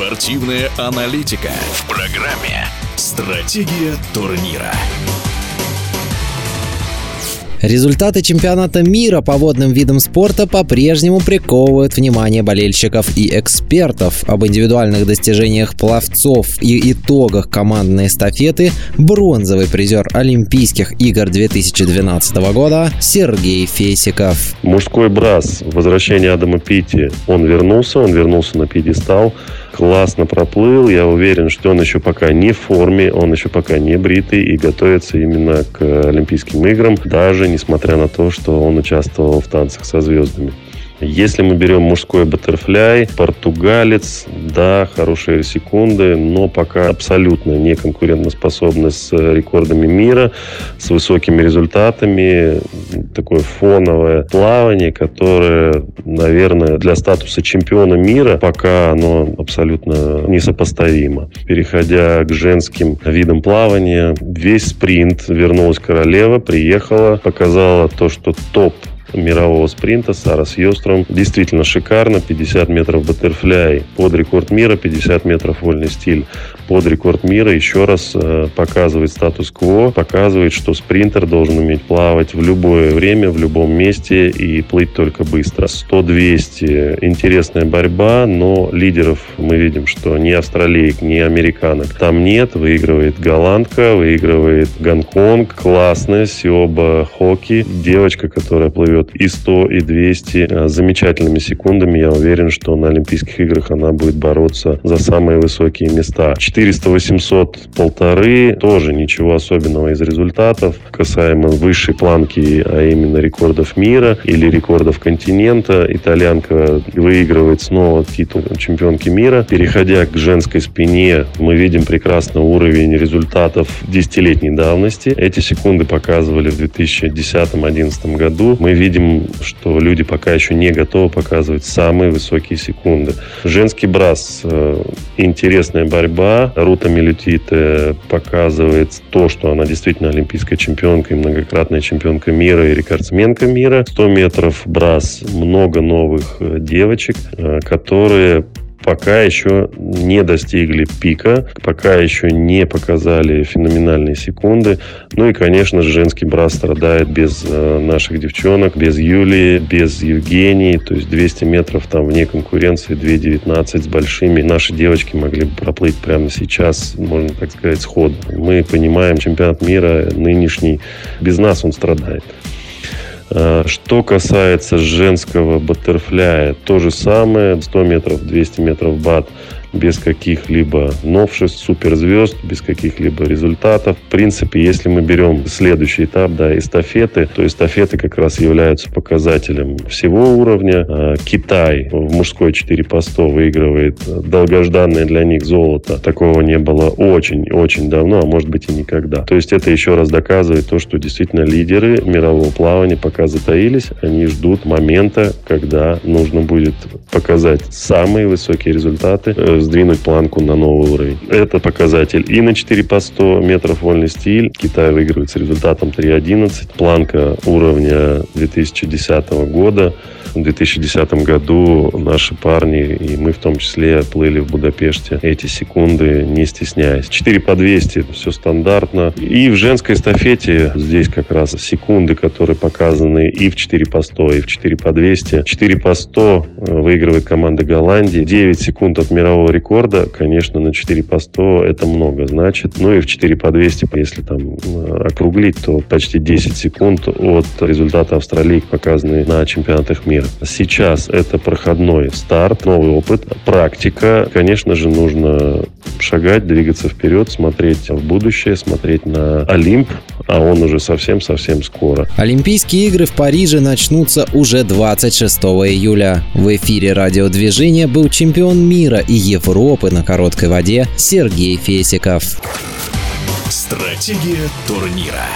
Спортивная аналитика в программе «Стратегия турнира». Результаты чемпионата мира по водным видам спорта по-прежнему приковывают внимание болельщиков и экспертов. Об индивидуальных достижениях пловцов и итогах командной эстафеты бронзовый призер Олимпийских игр 2012 года Сергей Фесиков. Мужской брас, возвращение Адама Пити, он вернулся, он вернулся на пьедестал классно проплыл. Я уверен, что он еще пока не в форме, он еще пока не бритый и готовится именно к Олимпийским играм, даже несмотря на то, что он участвовал в танцах со звездами. Если мы берем мужской баттерфляй, португалец, да, хорошие секунды, но пока абсолютно не конкурентоспособны с рекордами мира, с высокими результатами. Такое фоновое плавание, которое, наверное, для статуса чемпиона мира пока оно абсолютно несопоставимо. Переходя к женским видам плавания, весь спринт вернулась королева, приехала, показала то, что топ мирового спринта Сара Сьостром. Действительно шикарно. 50 метров баттерфляй под рекорд мира, 50 метров вольный стиль под рекорд мира. Еще раз э, показывает статус-кво, показывает, что спринтер должен уметь плавать в любое время, в любом месте и плыть только быстро. 100-200. Интересная борьба, но лидеров мы видим, что ни австралиек, ни американок там нет. Выигрывает голландка, выигрывает Гонконг. Классная Сиоба Хоки. Девочка, которая плывет и 100, и 200 э, замечательными секундами. Я уверен, что на Олимпийских играх она будет бороться за самые высокие места. 400, 800, полторы. Тоже ничего особенного из результатов. Касаемо высшей планки, а именно рекордов мира или рекордов континента, итальянка выигрывает снова титул чемпионки мира. Переходя к женской спине, мы видим прекрасно уровень результатов десятилетней давности. Эти секунды показывали в 2010-2011 году. Мы видим что люди пока еще не готовы показывать самые высокие секунды. Женский брас. Э, интересная борьба. Рута Милютите показывает то, что она действительно олимпийская чемпионка и многократная чемпионка мира и рекордсменка мира. 100 метров брас. Много новых э, девочек, э, которые пока еще не достигли пика, пока еще не показали феноменальные секунды. Ну и, конечно же, женский брат страдает без э, наших девчонок, без Юлии, без Евгении. То есть 200 метров там вне конкуренции, 2.19 с большими. Наши девочки могли бы проплыть прямо сейчас, можно так сказать, сход. Мы понимаем, чемпионат мира нынешний, без нас он страдает. Э, что касается женского баттерфляя, то же самое, 100 метров, 200 метров бат – без каких-либо новшеств, суперзвезд, без каких-либо результатов. В принципе, если мы берем следующий этап, да, эстафеты, то эстафеты как раз являются показателем всего уровня. А, Китай в мужской 4 по 100 выигрывает долгожданное для них золото. Такого не было очень-очень давно, а может быть и никогда. То есть это еще раз доказывает то, что действительно лидеры мирового плавания пока затаились, они ждут момента, когда нужно будет показать самые высокие результаты э, сдвинуть планку на новый уровень. Это показатель и на 4 по 100 метров вольный стиль. Китай выигрывает с результатом 3.11. Планка уровня 2010 года. В 2010 году наши парни, и мы в том числе, плыли в Будапеште эти секунды, не стесняясь. 4 по 200 – все стандартно. И в женской эстафете здесь как раз секунды, которые показаны и в 4 по 100, и в 4 по 200. 4 по 100 э, выигрывает команда Голландии. 9 секунд от мирового рекорда, конечно, на 4 по 100 это много значит. Ну и в 4 по 200, если там э, округлить, то почти 10 секунд от результата Австралии, показанные на чемпионатах мира. Сейчас это проходной старт, новый опыт, практика. Конечно же, нужно шагать, двигаться вперед, смотреть в будущее, смотреть на Олимп, а он уже совсем-совсем скоро. Олимпийские игры в Париже начнутся уже 26 июля. В эфире радиодвижения был чемпион мира и Европы на короткой воде Сергей Фесиков. Стратегия турнира.